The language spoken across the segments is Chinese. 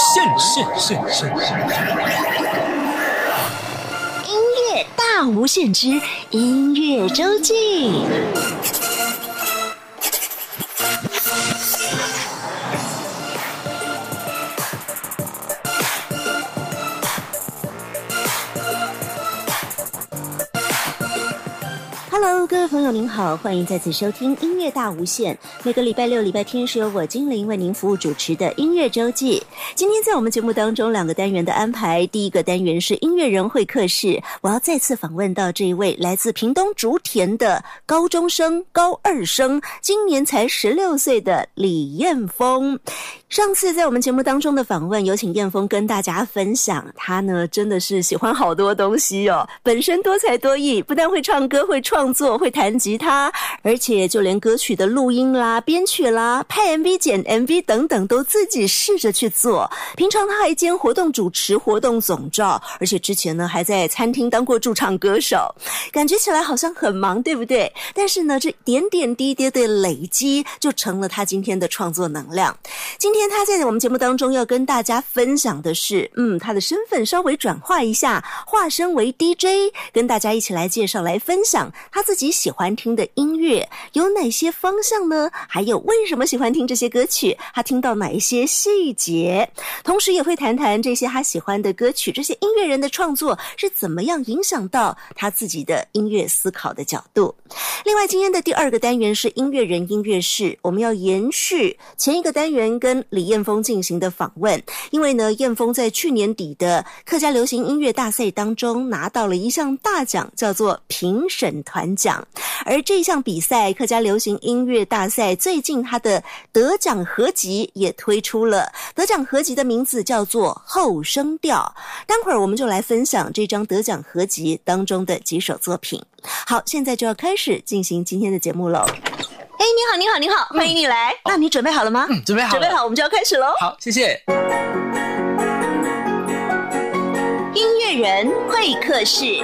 限，限限限音乐大无限之音乐周记。各位朋友，您好，欢迎再次收听音乐大无限。每个礼拜六、礼拜天是由我精灵为您服务主持的音乐周记。今天在我们节目当中，两个单元的安排，第一个单元是音乐人会客室，我要再次访问到这一位来自屏东竹田的高中生、高二生，今年才十六岁的李彦峰。上次在我们节目当中的访问，有请燕峰跟大家分享，他呢真的是喜欢好多东西哦，本身多才多艺，不但会唱歌、会创作、会弹吉他，而且就连歌曲的录音啦、编曲啦、拍 MV、剪 MV 等等，都自己试着去做。平常他还兼活动主持、活动总召，而且之前呢还在餐厅当过驻唱歌手，感觉起来好像很忙，对不对？但是呢，这点点滴滴的累积，就成了他今天的创作能量。今天他在我们节目当中要跟大家分享的是，嗯，他的身份稍微转化一下，化身为 DJ，跟大家一起来介绍、来分享他自己喜欢听的音乐有哪些方向呢？还有为什么喜欢听这些歌曲？他听到哪一些细节？同时也会谈谈这些他喜欢的歌曲，这些音乐人的创作是怎么样影响到他自己的音乐思考的角度。另外，今天的第二个单元是音乐人音乐室，我们要延续前一个单元跟李彦峰进行的访问，因为呢，彦峰在去年底的客家流行音乐大赛当中拿到了一项大奖，叫做评审团奖。而这项比赛客家流行音乐大赛最近他的得奖合集也推出了，得奖合集的名字叫做《后声调》。待会儿我们就来分享这张得奖合集当中的几首作品。好，现在就要开始进行今天的节目喽。哎，你好，你好，你好，欢迎你来。那你准备好了吗？嗯，准备好了，准备好，我们就要开始喽。好，谢谢。音乐人会客室。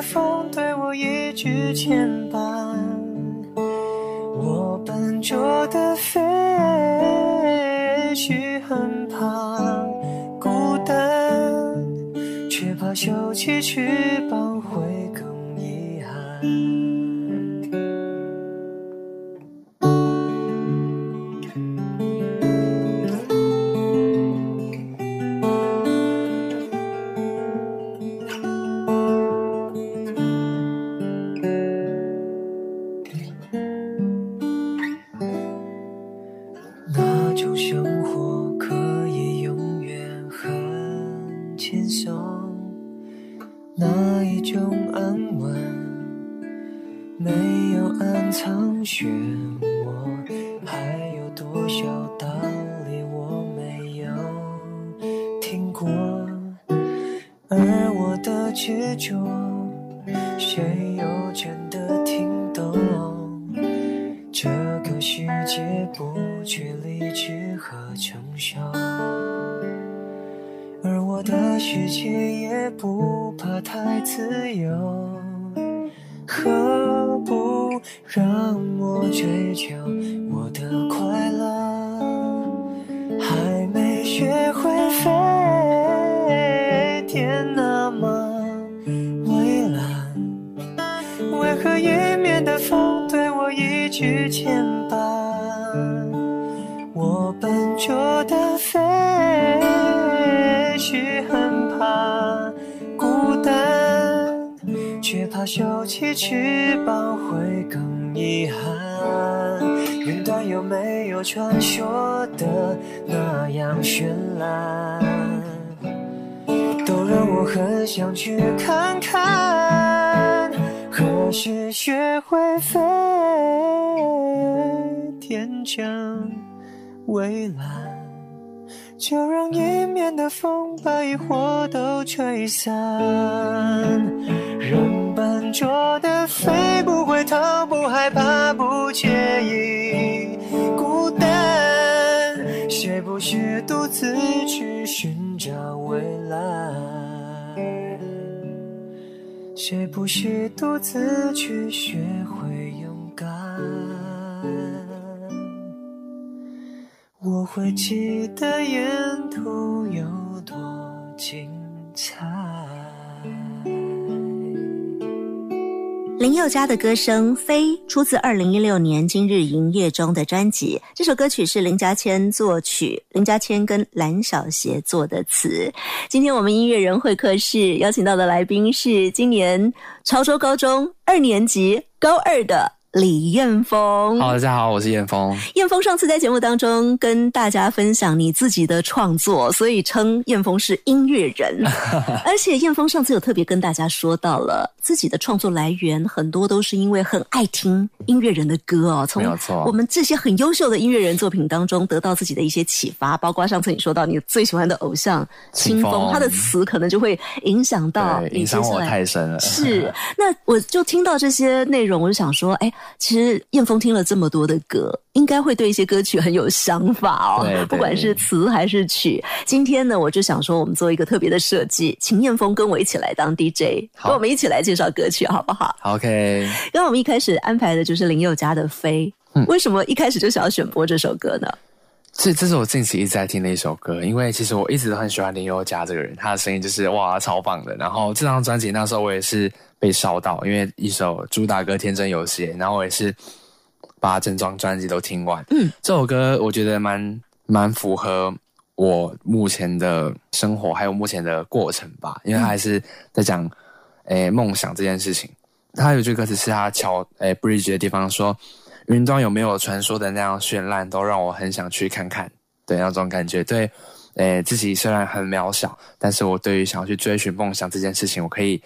风对我一直牵绊？我笨拙的飞，去很怕孤单，却怕收起翅膀云端有没有传说的那样绚烂？都让我很想去看看。何时学会飞，天将蔚蓝。就让迎面的风把疑惑都吹散，人笨拙的飞，不回头，不害怕，不介意谁不是独自去寻找未来？谁不是独自去学会勇敢？我会记得沿途有多精彩。林宥嘉的歌声《飞》出自二零一六年《今日营业中》的专辑。这首歌曲是林家谦作曲，林家谦跟蓝小邪作的词。今天我们音乐人会客室邀请到的来宾是今年潮州高中二年级高二的。李彦峰好，大家好，我是彦峰。彦峰上次在节目当中跟大家分享你自己的创作，所以称彦峰是音乐人。而且彦峰上次有特别跟大家说到了自己的创作来源，很多都是因为很爱听音乐人的歌哦。从我们这些很优秀的音乐人作品当中得到自己的一些启发，包括上次你说到你最喜欢的偶像清风，他的词可能就会影响到影响我太深了。是，那我就听到这些内容，我就想说，哎。其实燕峰听了这么多的歌，应该会对一些歌曲很有想法哦。不管是词还是曲。今天呢，我就想说，我们做一个特别的设计，请燕峰跟我一起来当 DJ，跟我们一起来介绍歌曲，好不好？OK。刚刚我们一开始安排的就是林宥嘉的《飞》，为什么一开始就想要选播这首歌呢？这这是我近期一直在听的一首歌，因为其实我一直都很喜欢林宥嘉这个人，他的声音就是哇超棒的。然后这张专辑那时候我也是被烧到，因为一首主打歌《天真有邪》，然后我也是把整张专辑都听完。嗯，这首歌我觉得蛮蛮符合我目前的生活，还有目前的过程吧，因为他还是在讲诶梦想这件事情。他有句歌词是他桥诶 bridge 的地方说。云端有没有传说的那样绚烂，都让我很想去看看。对那种感觉，对，诶，自己虽然很渺小，但是我对于想要去追寻梦想这件事情，我可以，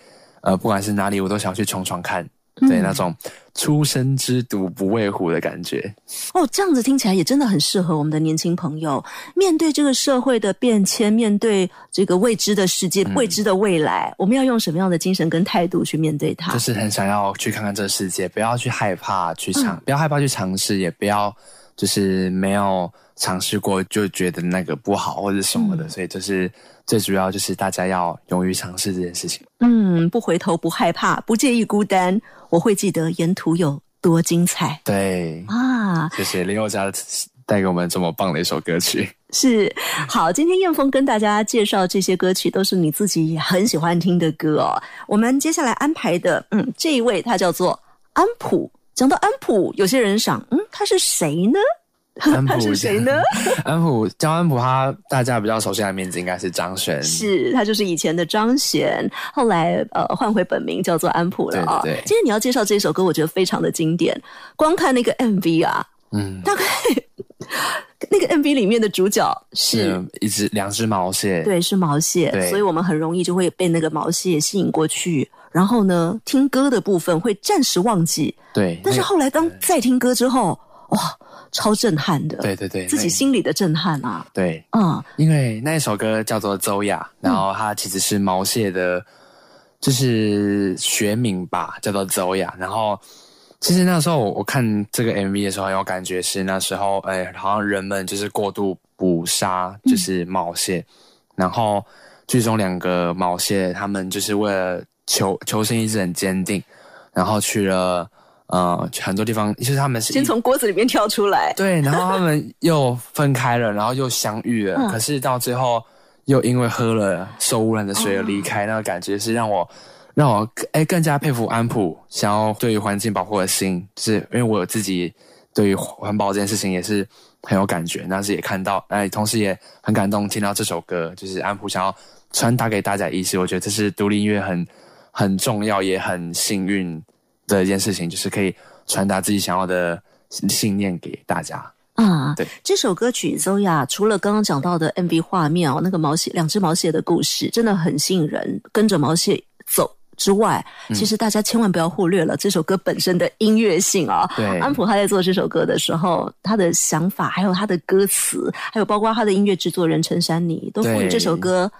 呃，不管是哪里，我都想去闯闯看。对那种初生之犊不畏虎的感觉哦，这样子听起来也真的很适合我们的年轻朋友。面对这个社会的变迁，面对这个未知的世界、未知的未来，我们要用什么样的精神跟态度去面对它？就是很想要去看看这个世界，不要去害怕去尝，不要害怕去尝试，也不要就是没有尝试过就觉得那个不好或者什么的。所以就是最主要就是大家要勇于尝试这件事情。嗯，不回头，不害怕，不介意孤单。我会记得沿途有多精彩。对啊，谢谢林宥嘉带给我们这么棒的一首歌曲。是好，今天燕峰跟大家介绍这些歌曲，都是你自己很喜欢听的歌哦。我们接下来安排的，嗯，这一位他叫做安普。讲到安普，有些人想，嗯，他是谁呢？他是谁呢？安普，江安普，他大家比较熟悉的名字应该是张悬，是他就是以前的张悬，后来呃换回本名叫做安普了啊。对，今天你要介绍这首歌，我觉得非常的经典。光看那个 MV 啊，嗯，大概 那个 MV 里面的主角是一只两只毛蟹，对，是毛蟹，所以我们很容易就会被那个毛蟹吸引过去。然后呢，听歌的部分会暂时忘记，对，但是后来当再听歌之后，哇！超震撼的，对对对，自己心里的震撼啊！对，嗯，因为那一首歌叫做《周雅》，然后它其实是毛蟹的，就是学名吧，叫做周雅。然后其实那时候我看这个 MV 的时候，有感觉是那时候，哎，好像人们就是过度捕杀，就是毛蟹，然后。剧中两个毛蟹，他们就是为了求求生意志很坚定，然后去了呃很多地方，就是他们是先从锅子里面跳出来，对，然后他们又分开了，然后又相遇了，嗯。可是到最后又因为喝了受污染的水而离哦。开，那个感觉是让我让我哎更加佩服安普想要对于环境保护的心，就是因为我自己对于环保这件事情也是很有感觉，但是也看到哎，同时也很感动，听到这首歌，就是安普想要传达给大家的意思，我觉得这是独立音乐很很重要也很幸运的一件事情，就是可以传达自己想要的信念给大家。啊，对，这首歌曲《Zoya》除了刚刚讲到的 MV 画面哦，那个毛蟹两只毛蟹的故事真的很吸引人，跟着毛蟹走之外，嗯。其实大家千万不要忽略了这首歌本身的音乐性啊、对。安普他在做这首歌的时候，他的想法，还有他的歌词，还有包括他的音乐制作人陈珊妮，都赋予这首歌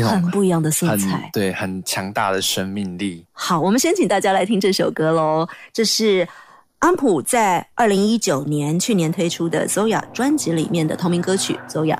很不一样的色彩。对，很强大的生命力。好，我们先请大家来听这首歌喽。这是安普在二零一九年去年推出的《Zoya》专辑里面的同名歌曲《Zoya》。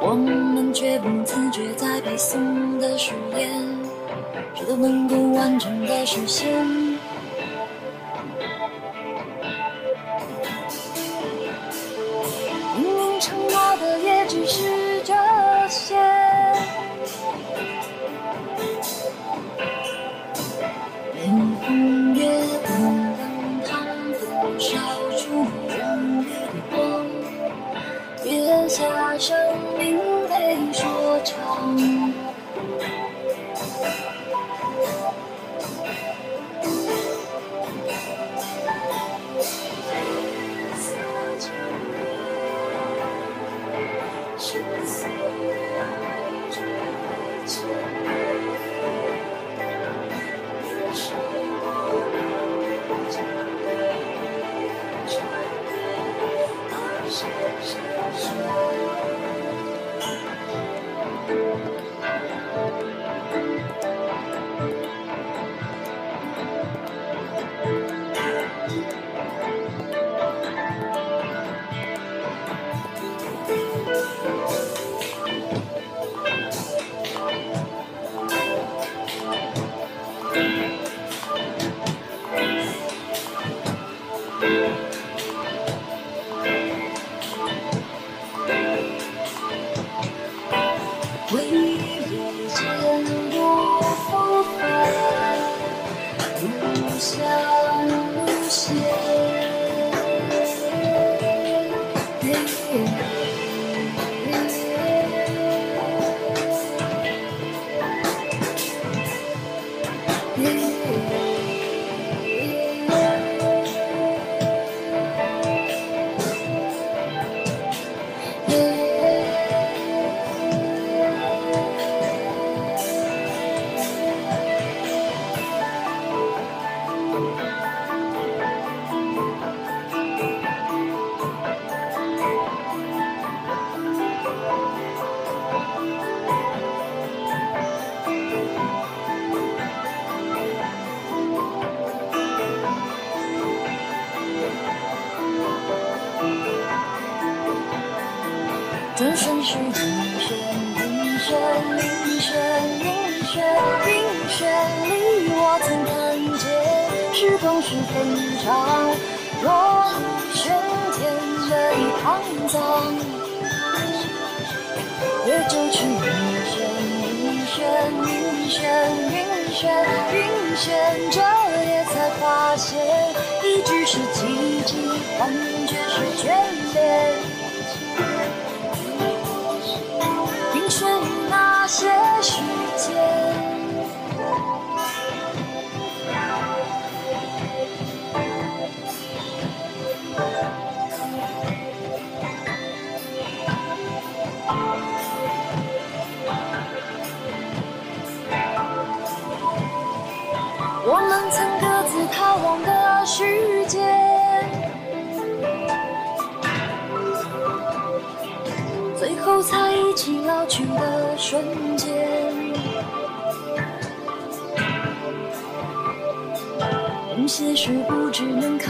我们却不自觉在背诵的誓言，谁都能够完整的实现。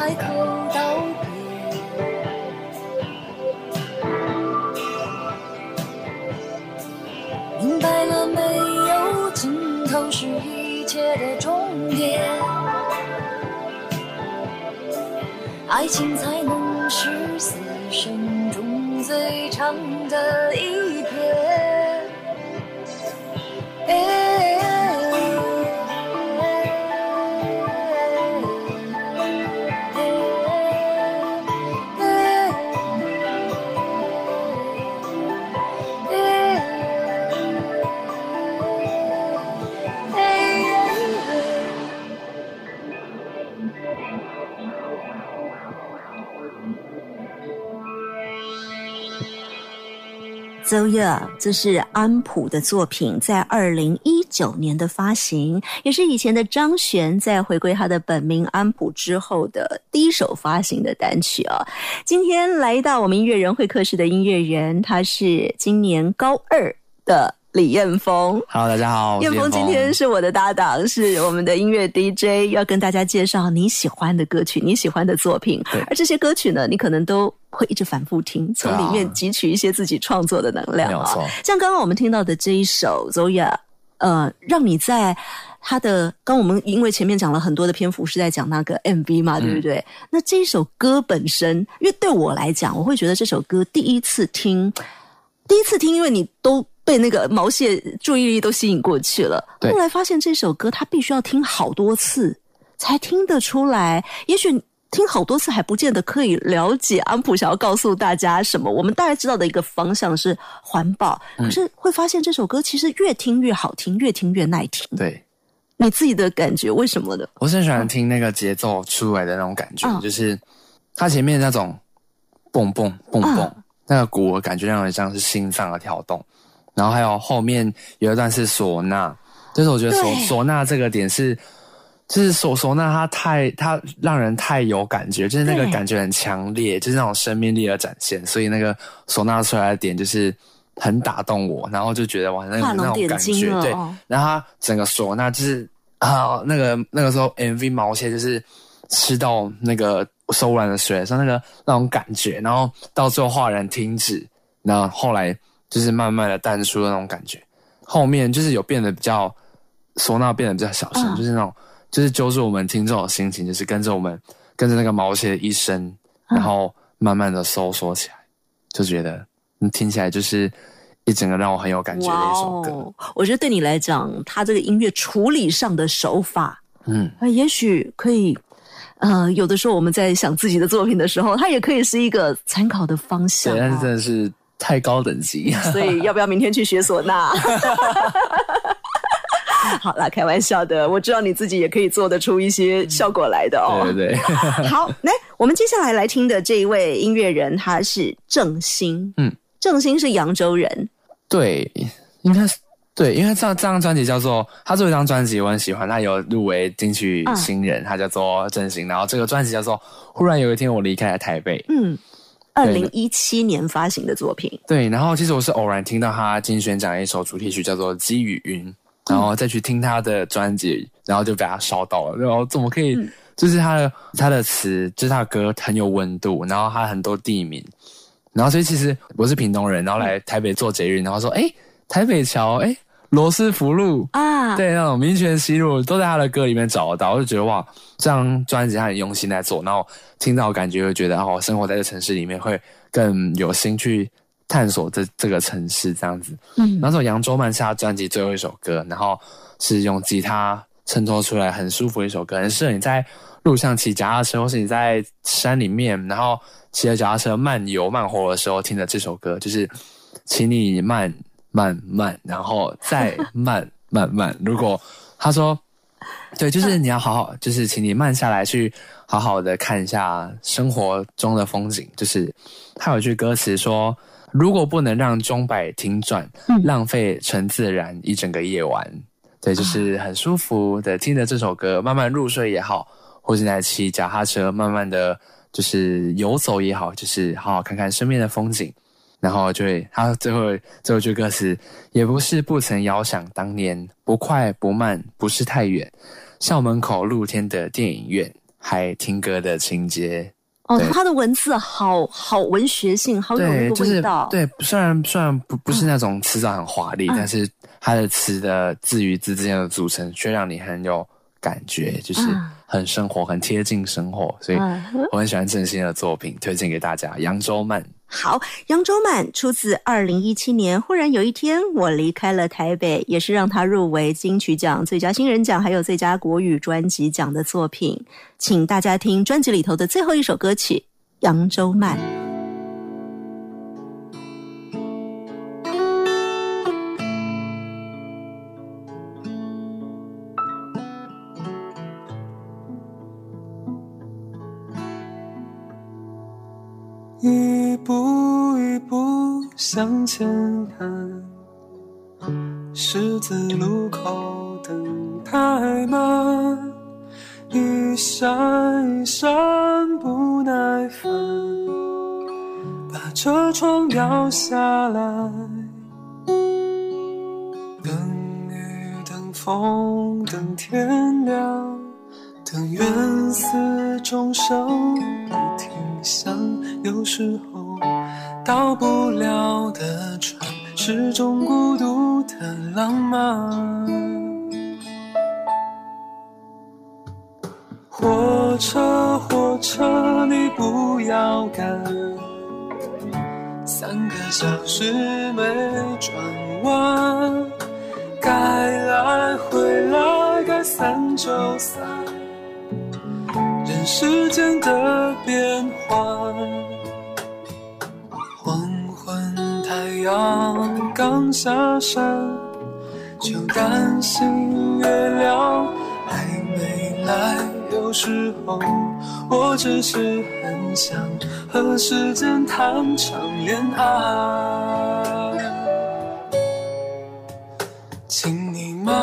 开口道别。明白了，没有尽头是一切的终点，爱情才能是死生中最长的这是安普的作品，在二零一九年的发行，也是以前的张悬在回归他的本名安普之后的第一首发行的单曲啊。今天来到我们音乐人会客室的音乐人，他是今年高二的李彦峰。Hello，大家好，彦峰今天是我的搭档，是我们的音乐 DJ，要跟大家介绍你喜欢的歌曲，你喜欢的作品。而这些歌曲呢，你可能都会一直反复听，从里面汲取一些自己创作的能量啊、像刚刚我们听到的这一首 Zoya，呃，让你在他的刚我们因为前面讲了很多的篇幅是在讲那个 MV 嘛，对不对？那这一首歌本身，因为对我来讲，我会觉得这首歌第一次听，第一次听，因为你都被那个毛蟹注意力都吸引过去了。对后来发现这首歌他必须要听好多次才听得出来，也许。听好多次还不见得可以了解安普想要告诉大家什么。我们大概知道的一个方向是环保，可是会发现这首歌其实越听越好听，越听越耐听。对，你自己的感觉为什么呢？我是很喜欢听那个节奏出来的那种感觉，嗯就是它前面那种蹦蹦蹦蹦，嗯那个鼓我感觉让人像是心脏的跳动，然后还有后面有一段是唢呐，就是我觉得唢唢呐这个点是。就是唢唢呐，它太它让人太有感觉，就是那个感觉很强烈，就是那种生命力的展现。所以那个唢呐出来的点就是很打动我，然后就觉得哇，那个那种感觉，对，然后它整个唢呐就是啊，那个那个时候 MV 毛线就是吃到那个手软的水的时候，那个那种感觉，然后到最后画人停止，然后后来就是慢慢的淡出的那种感觉，后面就是有变得比较唢呐变得比较小声，嗯就是那种就是揪住我们听众的心情，就是跟着我们跟着那个毛蟹的一生，嗯然后慢慢的收缩起来，就觉得你听起来就是一整个让我很有感觉的一首歌，哦！我觉得对你来讲，他这个音乐处理上的手法，嗯。啊，也许可以，呃，有的时候我们在想自己的作品的时候，它也可以是一个参考的方向、对，但是哦。真的是太高等级。所以要不要明天去学唢呐？好啦，开玩笑的，我知道你自己也可以做得出一些效果来的哦。对对对，好，来，我们接下来来听的这一位音乐人，他是郑兴。嗯，郑兴是扬州人。对，应该是对，因为这张这张专辑叫做他做一张专辑，我很喜欢，他有入围金曲新人，他叫做郑兴，然后这个专辑叫做《忽然有一天我离开了台北》。嗯，二零一七年发行的作品。对，然后其实我是偶然听到他金选奖的一首主题曲叫做《积雨云》，然后再去听他的专辑，然后就被他烧到了，然后怎么可以？就是他的他的词，就是他的歌很有温度，然后他很多地名，然后所以其实我是屏东人，然后来台北做捷运，然后说，哎，台北桥，哎，罗斯福路。啊，对，那种民权西路都在他的歌里面找得到，我就觉得哇，这张专辑他很用心在做，然后听到感觉就觉得哦，生活在这城市里面会更有心去探索这这个城市这样子。嗯然后这首《扬州慢》是他专辑最后一首歌，然后是用吉他衬托出来很舒服的一首歌，很适合你在路上骑脚踏车，或是你在山里面，然后骑着脚踏车慢游慢活的时候听的这首歌，就是请你慢慢慢，然后再慢慢慢。如果他说，对，就是你要好好，就是请你慢下来，去好好的看一下生活中的风景。就是他有句歌词说：“如果不能让钟摆停转，浪费成自然一整个夜晚。”对，就是很舒服的听着这首歌，慢慢入睡也好，或者在骑脚踏车，慢慢的就是游走也好，就是好好看看身边的风景。然后就会他最后最后一句歌词，也不是不曾遥想当年，不快不慢，不是太远，校门口露天的电影院，还听歌的情节。哦，他的文字好好文学性，好有那对，个就是味道。对，虽然虽然不不是那种词藻很华丽，嗯但是他的词的字与字之间的组成，却让你很有感觉，就是嗯很生活，很贴近生活。所以嗯我很喜欢郑兴的作品，推荐给大家。扬州慢，好，扬州慢出自二零一七年。忽然有一天，我离开了台北，也是让他入围金曲奖最佳新人奖，还有最佳国语专辑奖的作品。请大家听专辑里头的最后一首歌曲《扬州慢》。一步一步向前看，十字路口等太慢，一闪一闪不耐烦，把车窗摇下来，等雨等风等天亮。等缘死终生不停想，有时候到不了的船，是种孤独的浪漫。火车，火车，你不要赶，三个小时没转弯，该来回来，该散就散。时间的变幻，黄昏太阳刚下山，就担心月亮还没来。有时候我只是很想和时间谈场恋爱，请你慢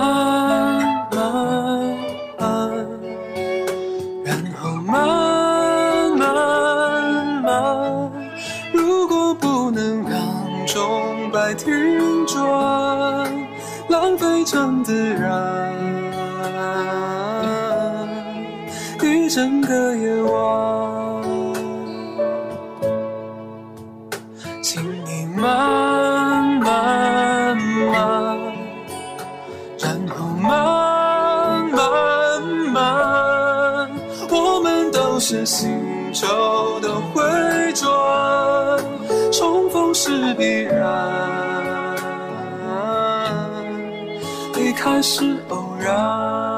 是偶然。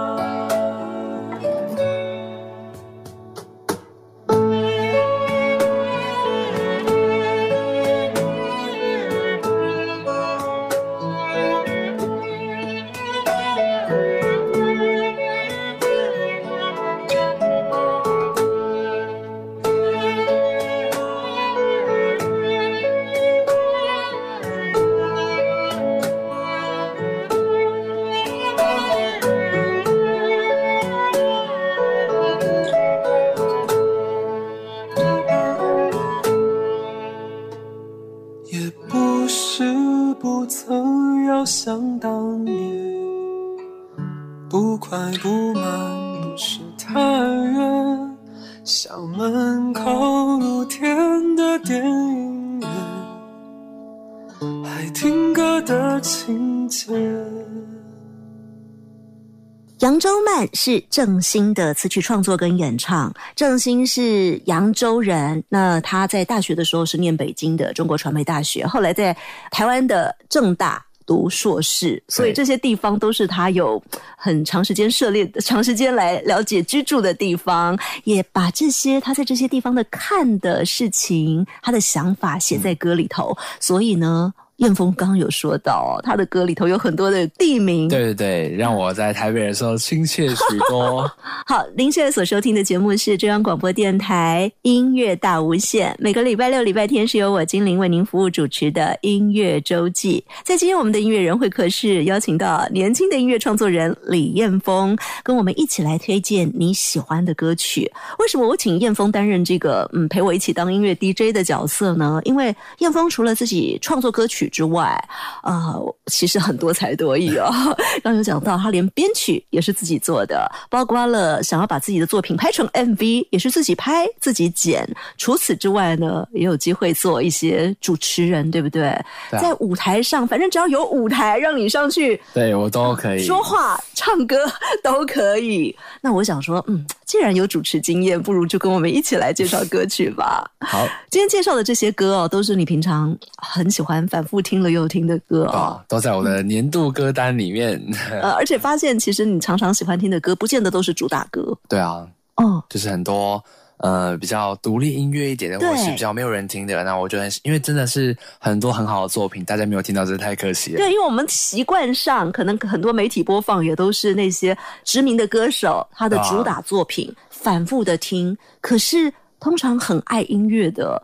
扬州慢是郑兴的词曲创作跟演唱。郑兴是扬州人，那他在大学的时候是念北京的中国传媒大学，后来在台湾的正大。读硕士，所以这些地方都是他有很长时间涉猎、长时间来了解居住的地方，也把这些他在这些地方的看的事情、他的想法写在歌里头。所以呢，燕峰刚刚有说到哦，他的歌里头有很多的地名。对对对，让我在台北的时候亲切许多。好，您现在所收听的节目是中央广播电台音乐大无限，每个礼拜六、礼拜天是由我精灵为您服务主持的音乐周记。在今天我们的音乐人会客室，邀请到年轻的音乐创作人李燕峰，跟我们一起来推荐你喜欢的歌曲。为什么我请燕峰担任这个嗯陪我一起当音乐 DJ 的角色呢？因为燕峰除了自己创作歌曲之外，啊、其实很多才多艺哦。刚刚有讲到，他连编曲也是自己做的，包括了想要把自己的作品拍成 MV，也是自己拍自己剪。除此之外呢，也有机会做一些主持人，对不对？对啊在舞台上，反正只要有舞台让你上去对我都可以说话、唱歌都可以。那我想说，嗯，既然有主持经验，不如就跟我们一起来介绍歌曲吧。好今天介绍的这些歌哦，都是你平常很喜欢反复听了又听的歌哦。啊，都在我的年度歌单里面。呃，而且发现其实你常常喜欢听的歌，不见得都是主打歌对啊，哦。就是很多呃比较独立音乐一点的，对或是比较没有人听的，那我觉得因为真的是很多很好的作品，大家没有听到，真的太可惜了。对，因为我们习惯上可能很多媒体播放也都是那些知名的歌手他的主打作品，反复的听。可是通常很爱音乐的，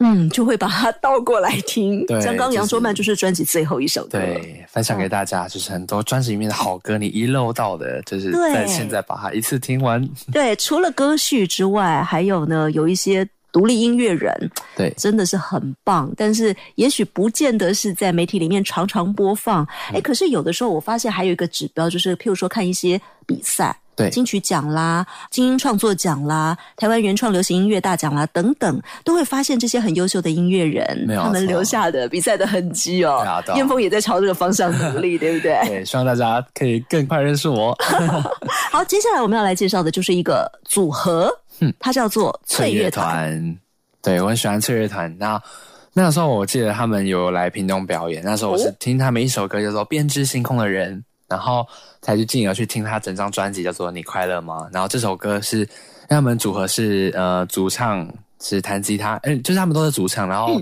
嗯，就会把它倒过来听。对刚刚杨卓曼就是专辑最后一首歌。对，分享给大家，就是很多专辑里面的好歌，你遗漏到的，就是对在现在把它一次听完。对，除了歌序之外，还有呢，有一些独立音乐人，对，真的是很棒，但是也许不见得是在媒体里面常常播放。嗯哎，可是有的时候我发现还有一个指标，就是譬如说看一些比赛。对金曲奖啦、精英创作奖啦、台湾原创流行音乐大奖啦等等，都会发现这些很优秀的音乐人没有他们留下的比赛的痕迹哦对啊对。啊燕峰也在朝这个方向努力，对不对？对，希望大家可以更快认识我。好，接下来我们要来介绍的就是一个组合，嗯它叫做翠乐团。团，对我很喜欢翠乐团。那那时候我记得他们有来屏东表演，那时候我是哦听他们一首歌叫做《编织星空的人》，然后才去进而去听他整张专辑叫做《你快乐吗》。然后这首歌是他们组合是呃主唱是弹吉他，哎、就是他们都是主唱，然后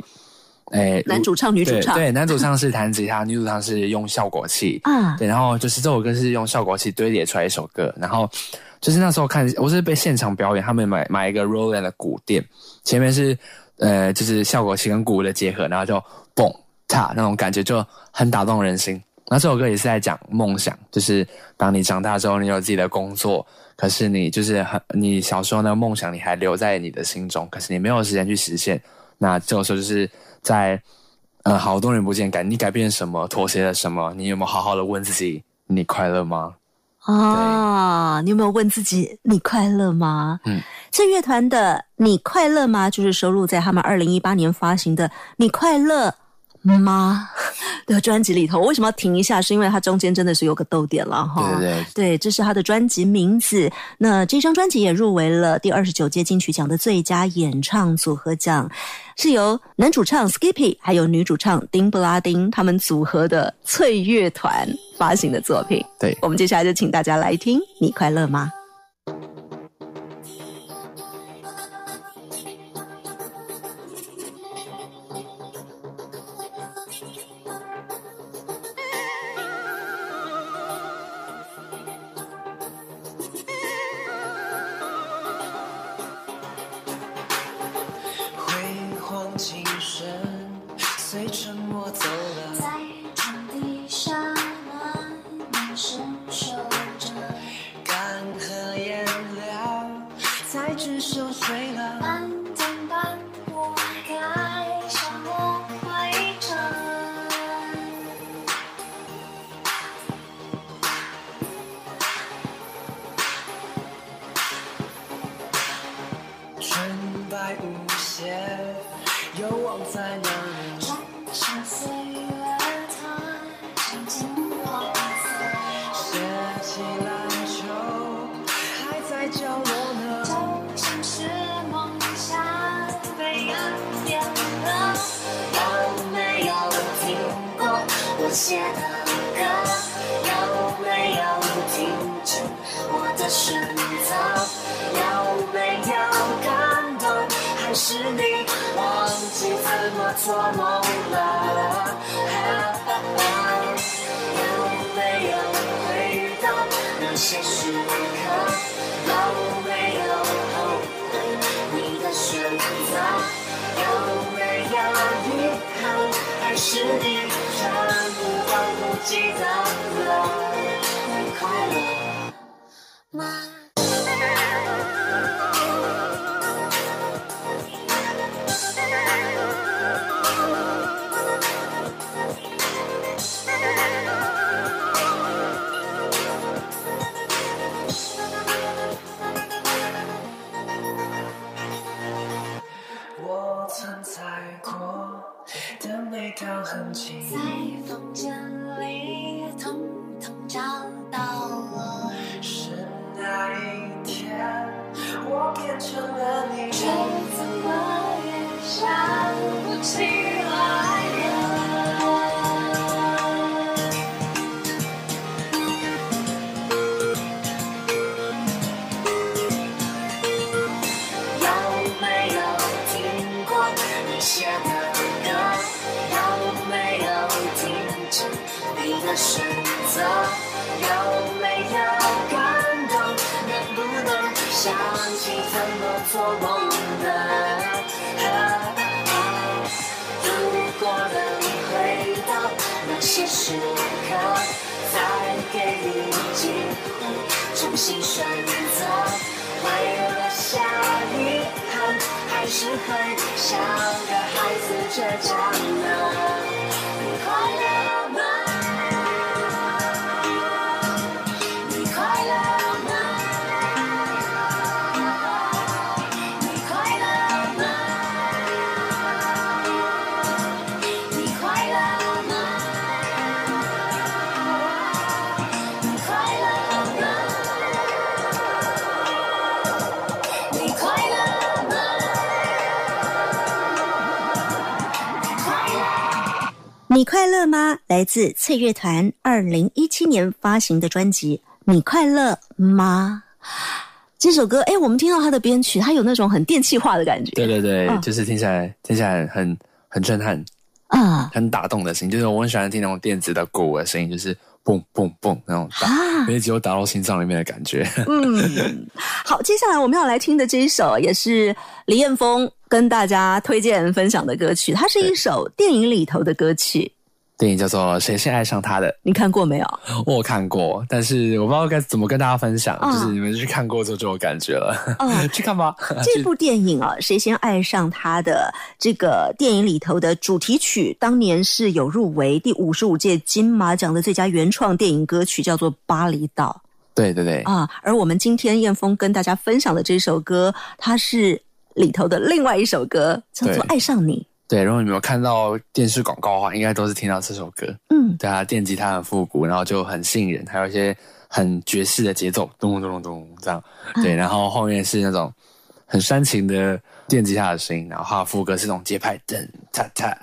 哎、嗯男主唱、女主唱对对，男主唱是弹吉他，女主唱是用效果器。啊，对，然后就是这首歌是用效果器堆叠出来一首歌，然后就是那时候看，我是被现场表演，他们买买一个 Roland 的鼓垫，前面是呃就是效果器跟鼓的结合，然后就蹦踏那种感觉就很打动人心。那这首歌也是在讲梦想，就是当你长大之后，你有自己的工作，可是你就是很你小时候那个梦想你还留在你的心中，可是你没有时间去实现。那这个时候就是在呃好多年不见，改你改变什么，妥协了什么？你有没有好好的问自己，你快乐吗？啊，你有没有问自己你快乐吗？嗯，这乐团的《你快乐吗》就是收录在他们二零一八年发行的《你快乐吗》的专辑里头。为什么要停一下？是因为它中间真的是有个逗点了哈。对对对，对，这是他的专辑名字。那这张专辑也入围了第二十九届金曲奖的最佳演唱组合奖，是由男主唱 Skippy 还有女主唱丁布拉丁他们组合的翠乐团发行的作品。对我们接下来就请大家来听，你快乐吗？是你全部都不记得你快乐吗？来自翠乐团二零一七年发行的专辑《你快乐吗》。这首歌，哎，我们听到它的编曲，它有那种很电气化的感觉。对对对，嗯就是听起来听起来很很震撼，啊很打动的声音，就是我很喜欢听那种电子的鼓的声音，就是嘣嘣嘣那种打，啊因为只有打到心脏里面的感觉。嗯，好，接下来我们要来听的这一首也是李彦峰跟大家推荐分享的歌曲，它是一首电影里头的歌曲，电影叫做《谁先爱上他的》，你看过没有？我有看过，但是我不知道该怎么跟大家分享，啊就是你们去看过之后就有感觉了，啊 去看吧。这部电影啊，谁先爱上他的这个电影里头的主题曲，当年是有入围第五十五届金马奖的最佳原创电影歌曲，叫做《巴厘岛。对对对》，啊。而我们今天燕峰跟大家分享的这首歌，它是里头的另外一首歌，叫做《对爱上你》。对，如果你没有看到电视广告的话，应该都是听到这首歌。嗯，对啊，电吉他很复古，然后就很吸引人，还有一些很爵士的节奏，咚咚咚咚这样。对，然后后面是那种很煽情的电吉他的声音，然后它的副歌是那种节拍，噔哒哒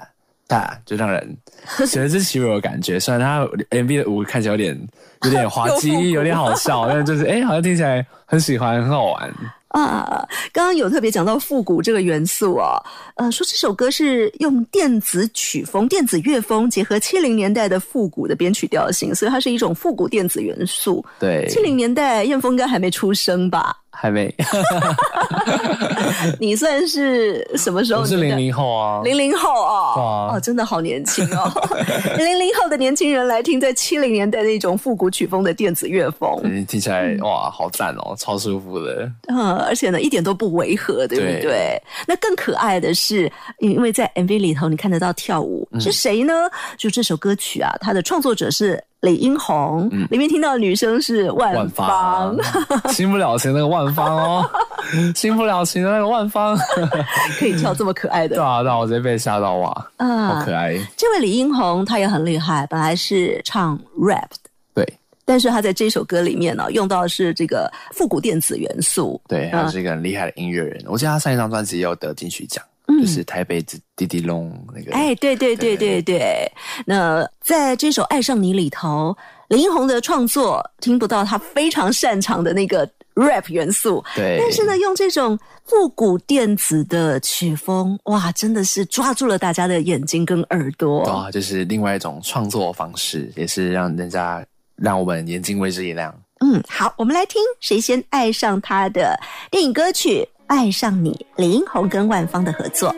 哒，就让人随之起舞的感觉。虽然他 MV 的舞看起来有点有点滑稽，有点好笑，但就是哎，好像听起来很喜欢，很好玩。啊，刚刚有特别讲到复古这个元素哦，呃，说这首歌是用电子曲风、电子乐风结合七零年代的复古的编曲调性，所以它是一种复古电子元素。对，七零年代，燕峰应该还没出生吧？还没，你算是什么时候？是零零后啊，零零后哦，哦，真的好年轻哦！零零后的年轻人来听在七零年代那种复古曲风的电子乐风，嗯听起来哇，好赞哦，超舒服的。嗯，而且呢一点都不违和，对不对？对那更可爱的是，因为在 MV 里头你看得到跳舞、嗯是谁呢？就这首歌曲啊，它的创作者是李英红，里面听到的女生是万芳，芳，新不了情那个万芳哦，新不了情的那个万芳，可以跳这么可爱的。对啊，对啊，我直接被吓到哇，啊好可爱。这位李英红她也很厉害，本来是唱 rap 的。对。但是她在这首歌里面呢，用到的是这个复古电子元素。对，嗯。他是一个很厉害的音乐人。我记得他上一张专辑也有得金曲奖，就是台北的滴滴龙那个。嗯哎，对对对对对。那在这首《爱上你》里头，林英红的创作听不到他非常擅长的那个 rap 元素，对，但是呢，用这种复古电子的曲风，哇，真的是抓住了大家的眼睛跟耳朵。啊，就是另外一种创作方式，也是让人家让我们眼睛为之一亮。嗯，好，我们来听谁先爱上他的电影歌曲《爱上你》，李英宏跟万芳的合作。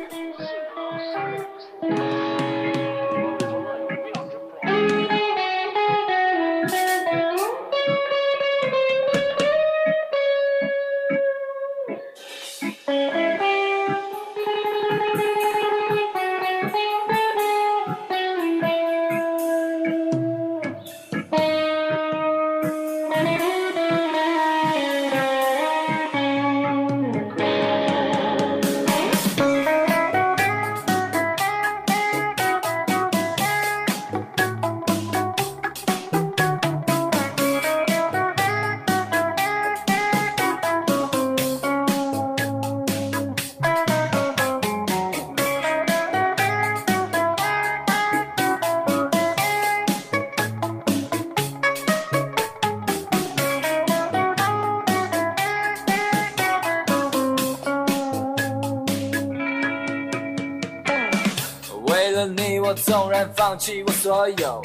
纵然放弃我所有，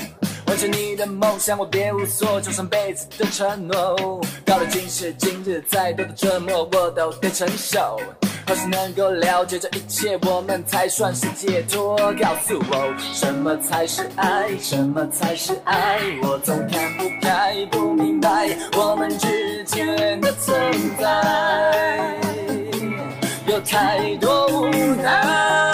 完成你的梦想，我别无所求，上辈子的承诺。到了今时今日，再多的折磨我都得承受。何时能够了解这一切，我们才算是解脱？告诉我，什么才是爱？什么才是爱？我总看不开，不明白我们之间的存在，有太多无奈。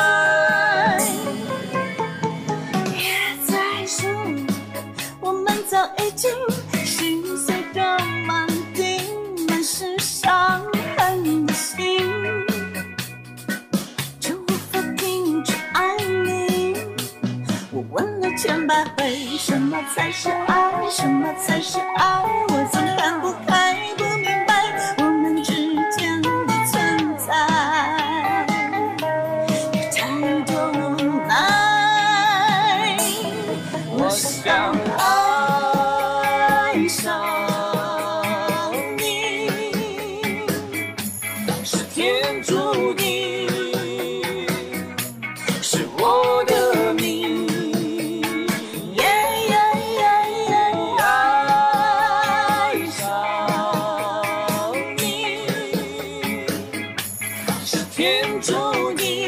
千百回，什么才是爱？什么才是爱？我总看不开，不天注定，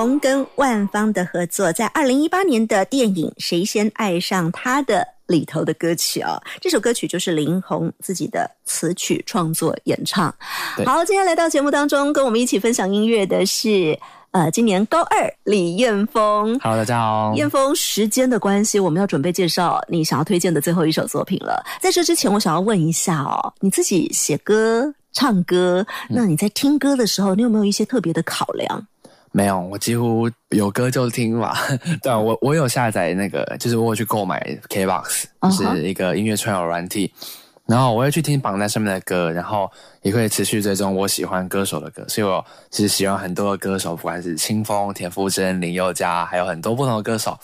李英宏跟万芳的合作，在二零一八年的电影《谁先爱上他》的里头的歌曲哦，这首歌曲就是李英宏自己的词曲创作演唱。好，今天来到节目当中，跟我们一起分享音乐的是呃，今年高二李彦峰。Hello，大家好。彦峰，时间的关系，我们要准备介绍你想要推荐的最后一首作品了。在这之前，我想要问一下哦，你自己写歌、唱歌，那你在听歌的时候，你有没有一些特别的考量？没有，我几乎有歌就听嘛。对啊，我我有下载那个，就是我有去购买 KBox，就是一个音乐串流软体。然后我会去听榜单上面的歌，然后也会持续追踪我喜欢歌手的歌，所以我其实喜欢很多的歌手，不管是清风、田馥甄、林宥嘉，还有很多不同的歌手。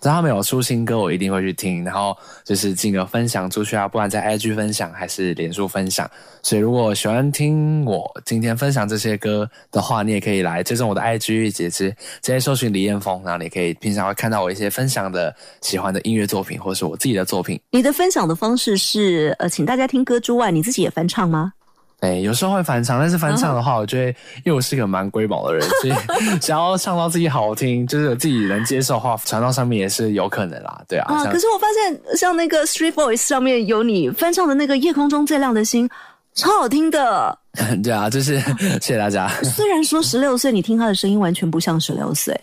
只要他们有出新歌，我一定会去听，然后就是进而分享出去啊，不管在 IG 分享还是脸书分享。所以如果喜欢听我今天分享这些歌的话，你也可以来追踪我的 IG，直接直接搜寻李彦峰，然后你可以平常会看到我一些分享的喜欢的音乐作品，或是我自己的作品。你的分享的方式是呃，请大家听歌之外，你自己也翻唱吗？哎，有时候会翻唱，但是翻唱的话，我觉得因为我是个蛮龟毛的人，所以 想要唱到自己好听，就是自己能接受的话，传到上面也是有可能啦。对啊，啊，可是我发现像那个 Street Voice 上面有你翻唱的那个《夜空中最亮的星》，超好听的。对啊，就是谢谢大家。虽然说十六岁，你听他的声音完全不像十六岁。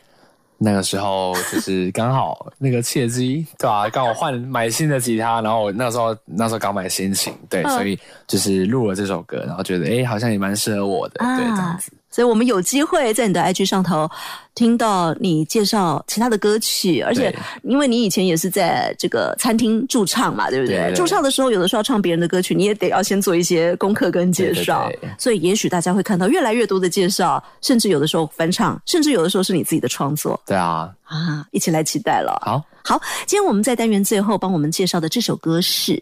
那个时候就是刚好那个契机，对吧、刚好换买新的吉他，然后我那时候那时候刚买新琴，对，嗯所以就是录了这首歌，然后觉得诶好像也蛮适合我的，对，这样子。所以我们有机会在你的 IG 上头听到你介绍其他的歌曲，而且因为你以前也是在这个餐厅驻唱嘛，对不对？对对驻唱的时候，有的时候要唱别人的歌曲，你也得要先做一些功课跟介绍，对对对。所以也许大家会看到越来越多的介绍，甚至有的时候翻唱，甚至有的时候是你自己的创作。对啊，啊，一起来期待了。好，好，今天我们在单元最后帮我们介绍的这首歌是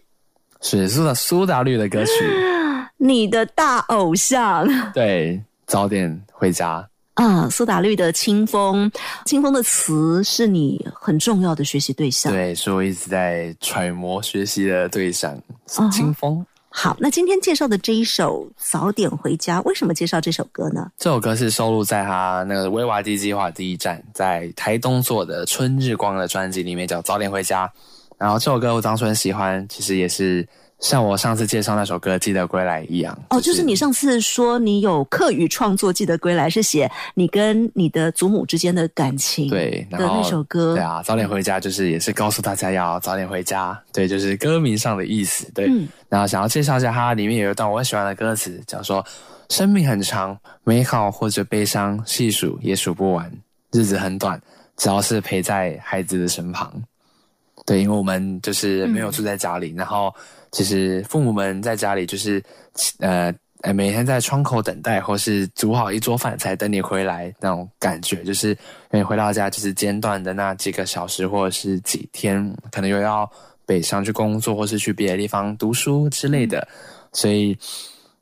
是苏打苏打绿的歌曲，你的大偶像。对，早点回家。啊，苏打绿的《清风》，清风的词是你很重要的学习对象。，对，是我一直在揣摩学习的对象清风。好，那今天介绍的这一首《早点回家》，为什么介绍这首歌呢？这首歌是收录在他那个威瓦第计划第一站在台东做的《春日光》的专辑里面，叫《早点回家》。然后这首歌我当初很喜欢，其实也是像我上次介绍那首歌《记得归来》一样。哦，就是你上次说你有课余创作《记得归来》，是写你跟你的祖母之间的感情对，的那首歌。对啊，早点回家就是也是告诉大家要早点回家，对，就是歌名上的意思。对，嗯然后想要介绍一下它里面有一段我很喜欢的歌词，讲说生命很长，美好或者悲伤，细数也数不完，日子很短，只要是陪在孩子的身旁。对，因为我们就是没有住在家里，然后其实父母们在家里就是呃呃每天在窗口等待，或是煮好一桌饭才等你回来那种感觉，就是你回到家就是间断的那几个小时或者是几天，可能又要北上去工作，或是去别的地方读书之类的，所以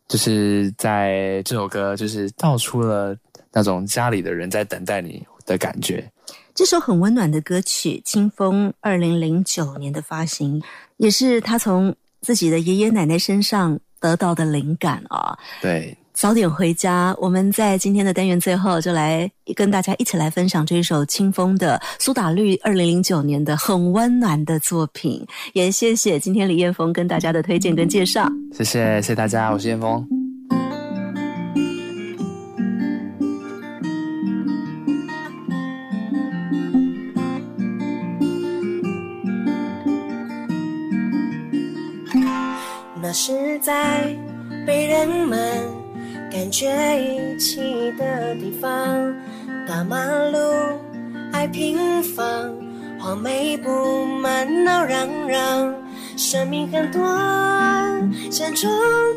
就是在这首歌就是道出了那种家里的人在等待你的感觉。这首很温暖的歌曲《清风》，二零零九年的发行，也是他从自己的爷爷奶奶身上得到的灵感啊。对，早点回家。我们在今天的单元最后，就来跟大家一起来分享这一首清风的苏打绿二零零九年的很温暖的作品。也谢谢今天李彦峰跟大家的推荐跟介绍。谢谢谢谢大家，我是彦峰。那是在被人们感觉遗弃的地方，大马路爱平房，黄梅布满闹嚷嚷。生命很短，山中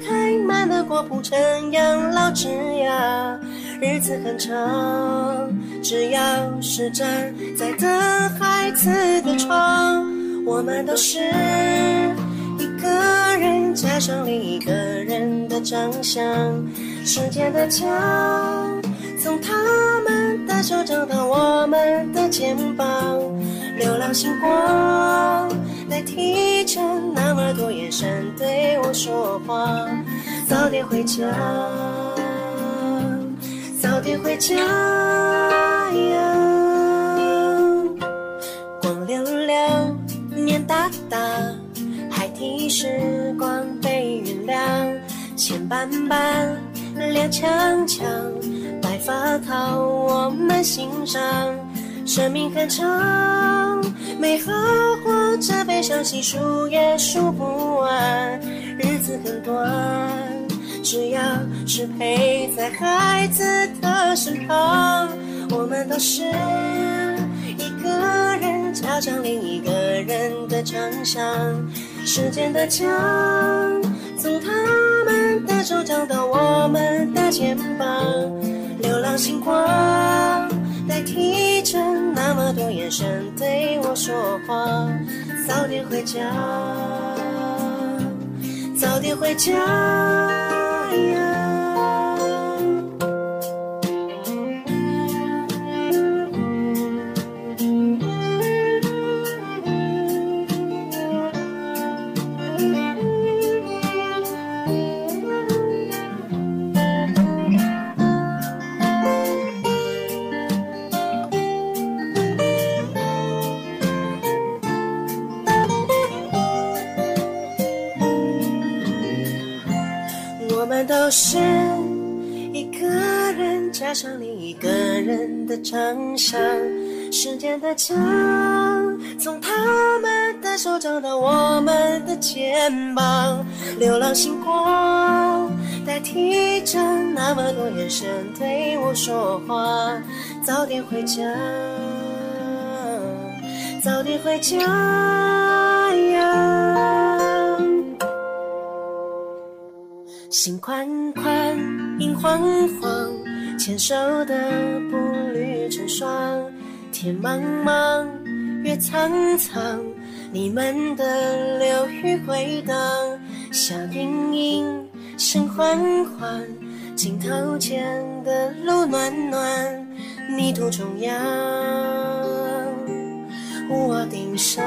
开满了果铺成养老枝桠。日子很长，只要是站在等孩子的窗，我们都是个人加上另一个人的长相。时间的墙，从他们的手掌到我们的肩膀，流浪星光代替着那么多眼神对我说话。早点回家，早点。回家。时光被原谅，钱斑斑，脸强强，白发靠我们欣赏。生命很长，美好或者悲伤，细数也数不完。日子很短，只要是陪在孩子的身旁，我们都是一个人加上另一个人的长相。时间的墙，从他们的手掌到我们的肩膀，流浪星光代替着那么多眼神对我说话。早点回家，早点回家呀。是一个人加上另一个人的长相，时间的墙，从他们的手掌到我们的肩膀，流浪星光代替着那么多眼神对我说话，早点回家，早点回家。心宽宽，影晃晃，牵手的步履成双。天茫茫，月苍苍，你们的流语回荡。笑盈盈，声缓缓，镜头前的路暖暖。泥土中央，屋顶上，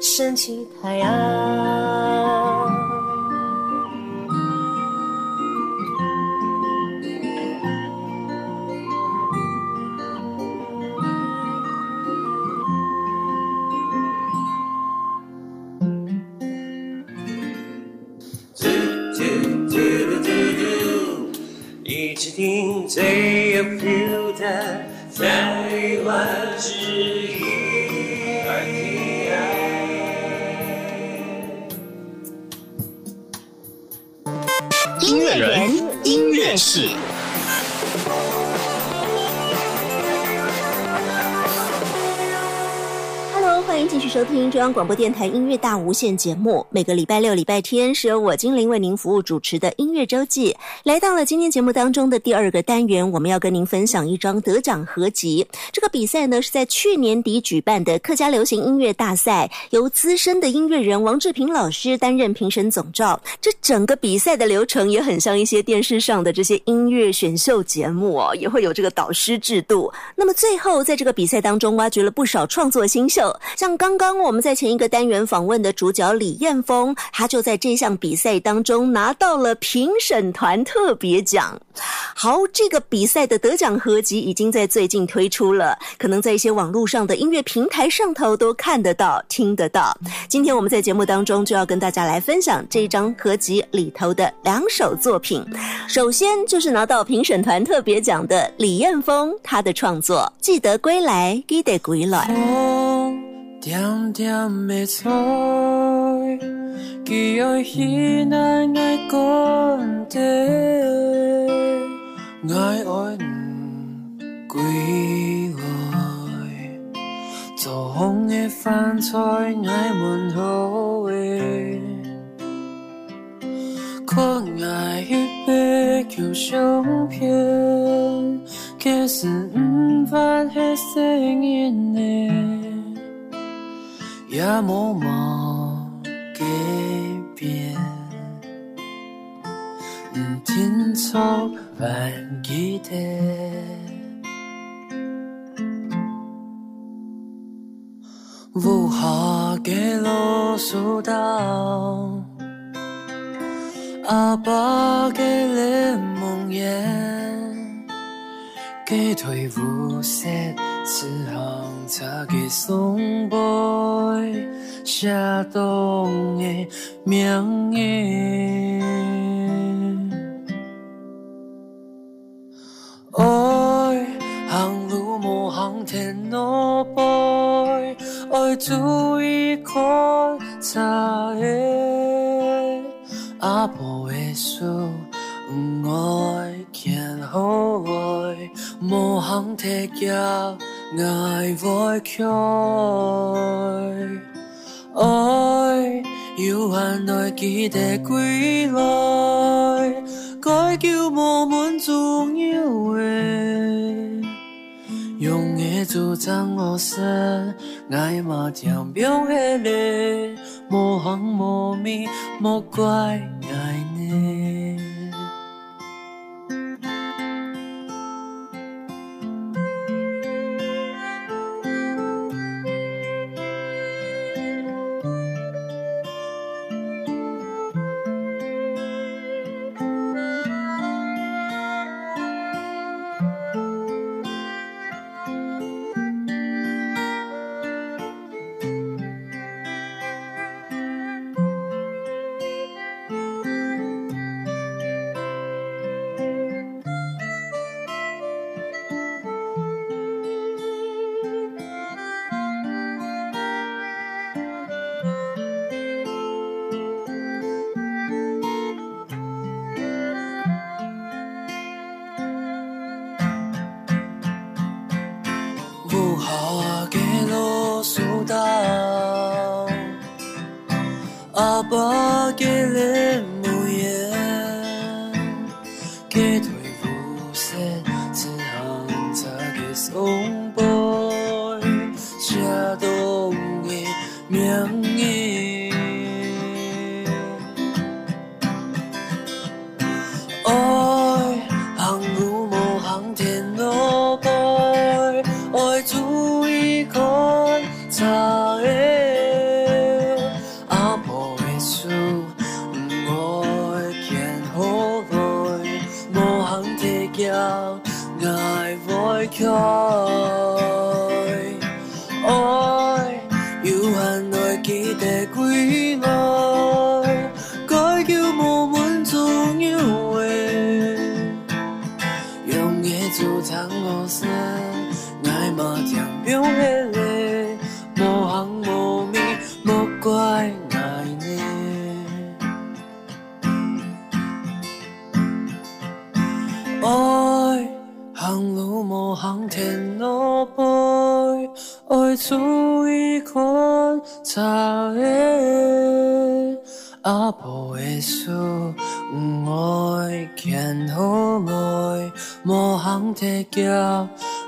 升起太阳。听最有 feel 的台湾之音。音乐人，音乐室。欢迎继续收听中央广播电台音乐大无限节目。每个礼拜六、礼拜天是由我精灵为您服务主持的音乐周记。来到了今天节目当中的第二个单元，我们要跟您分享一张得奖合集。这个比赛呢是在去年底举办的客家流行音乐大赛，由资深的音乐人王志平老师担任评审总召。这整个比赛的流程也很像一些电视上的这些音乐选秀节目哦，也会有这个导师制度。那么最后在这个比赛当中，挖掘了不少创作新秀，像刚刚我们在前一个单元访问的主角李彦峰，他就在这项比赛当中拿到了评审团特别奖。好，这个比赛的得奖合集已经在最近推出了，可能在一些网络上的音乐平台上头都看得到、听得到。今天我们在节目当中就要跟大家来分享这张合集里头的两首作品。首先就是拿到评审团特别奖的李彦峰，他的创作《记得归来，记得归来》。点点的彩，记爱彼那爱讲的，爱爱归来，做红的饭菜爱问好的。可爱一杯酒相片，可是唔发迄声音呢，也无冇改变，唔听错还记得。无下嘅路數到。阿爸嘅臉夢容颜，给退无色，此行差给送杯，写动的名言。爱行路无行天路背，爱注意看差的阿婆的书，爱见好爱，无行提脚爱会开。爱有限来记得归来，该叫无门重要的，用的主张我生，爱嘛将表迄个，无行无面，莫怪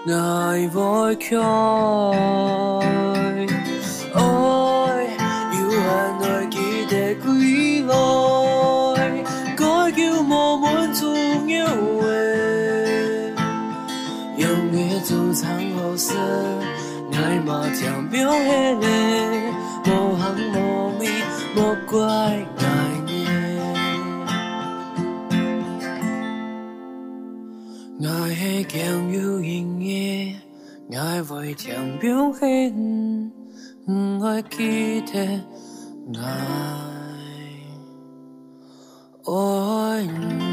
脚爱会开。爱有限来记得回来，该叫无门重要的。用的主张好色，爱嘛将表表现，爱记得爱爱。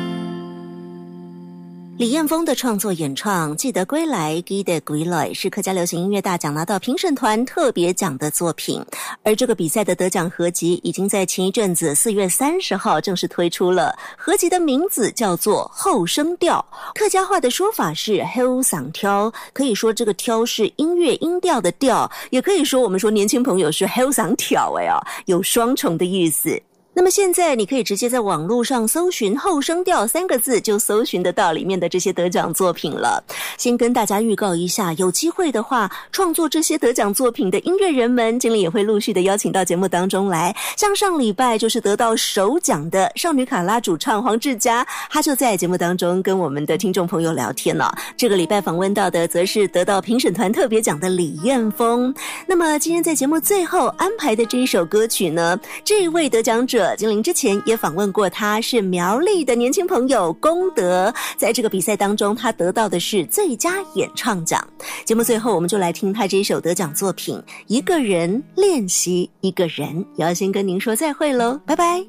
李彦峰的创作演唱《记得归来》记得归来是客家流行音乐大奖拿到评审团特别奖的作品，而这个比赛的得奖合集已经在前一阵子四月三十号正式推出了。合集的名字叫做后声调，客家话的说法是后嗓挑，可以说这个挑是音乐音调的调，也可以说我们说年轻朋友是后嗓挑哎哦，有双重的意思。那么现在你可以直接在网络上搜寻“后声调”三个字，就搜寻得到里面的这些得奖作品了。先跟大家预告一下，有机会的话，创作这些得奖作品的音乐人们，经理也会陆续的邀请到节目当中来。像上礼拜就是得到首奖的少女卡拉主唱黄志佳，他就在节目当中跟我们的听众朋友聊天了。这个礼拜访问到的，则是得到评审团特别奖的李彦峰。那么今天在节目最后安排的这一首歌曲呢，这位得奖者。精灵之前也访问过他，是苗栗的年轻朋友功德。在这个比赛当中，他得到的是最佳演唱奖。节目最后，我们就来听他这首得奖作品《一个人练习一个人》。也要先跟您说再会喽，拜拜。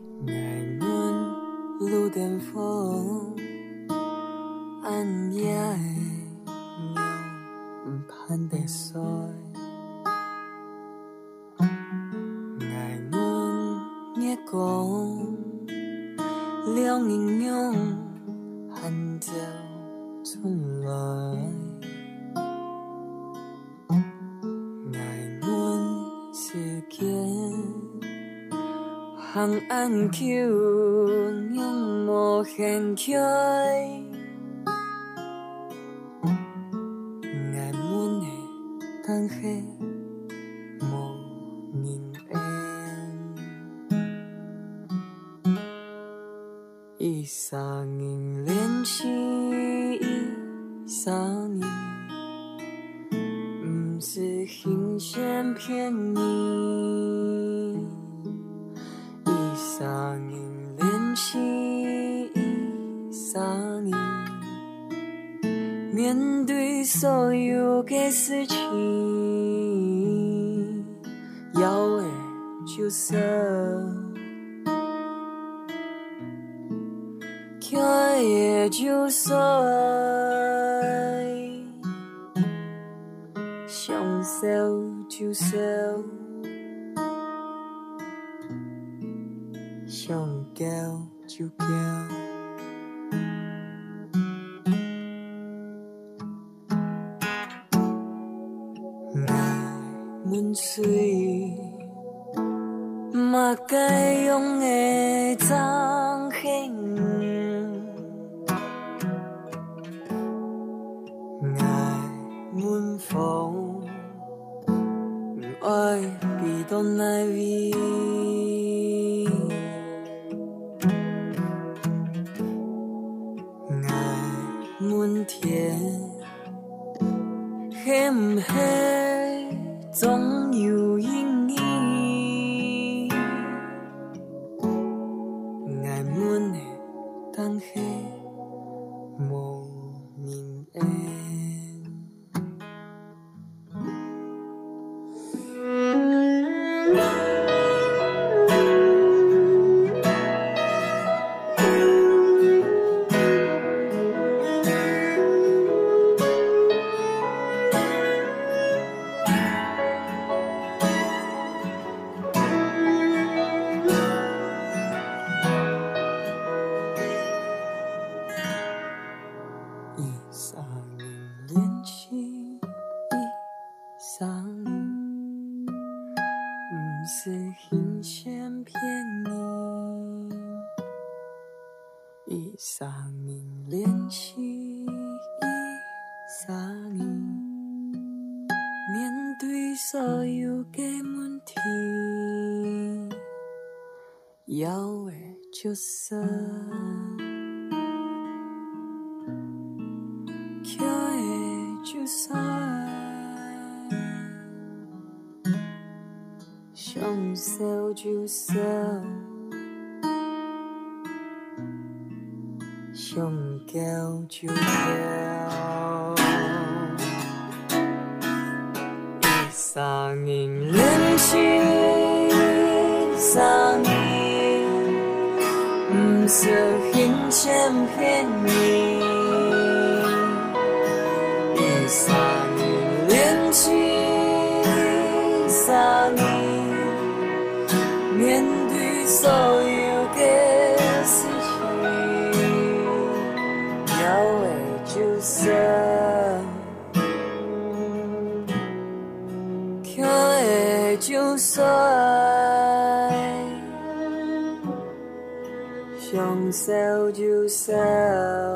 阮月光，亮英勇，含着出来。爱阮世间。行安丘，用无限起，爱阮的等下一三年练习，一三年，不是新鲜骗你。一三年练习，一三年，面对所有的事情，要的就说，欠的就说，享受就受。想叫就叫，爱阮水，嘛该比一三年练习，一三年，面对所有的问题，要的就说。欠的就算，想叫就叫。一三年练习，三年，不是新鲜骗你。一三年练习，三年，面对所有就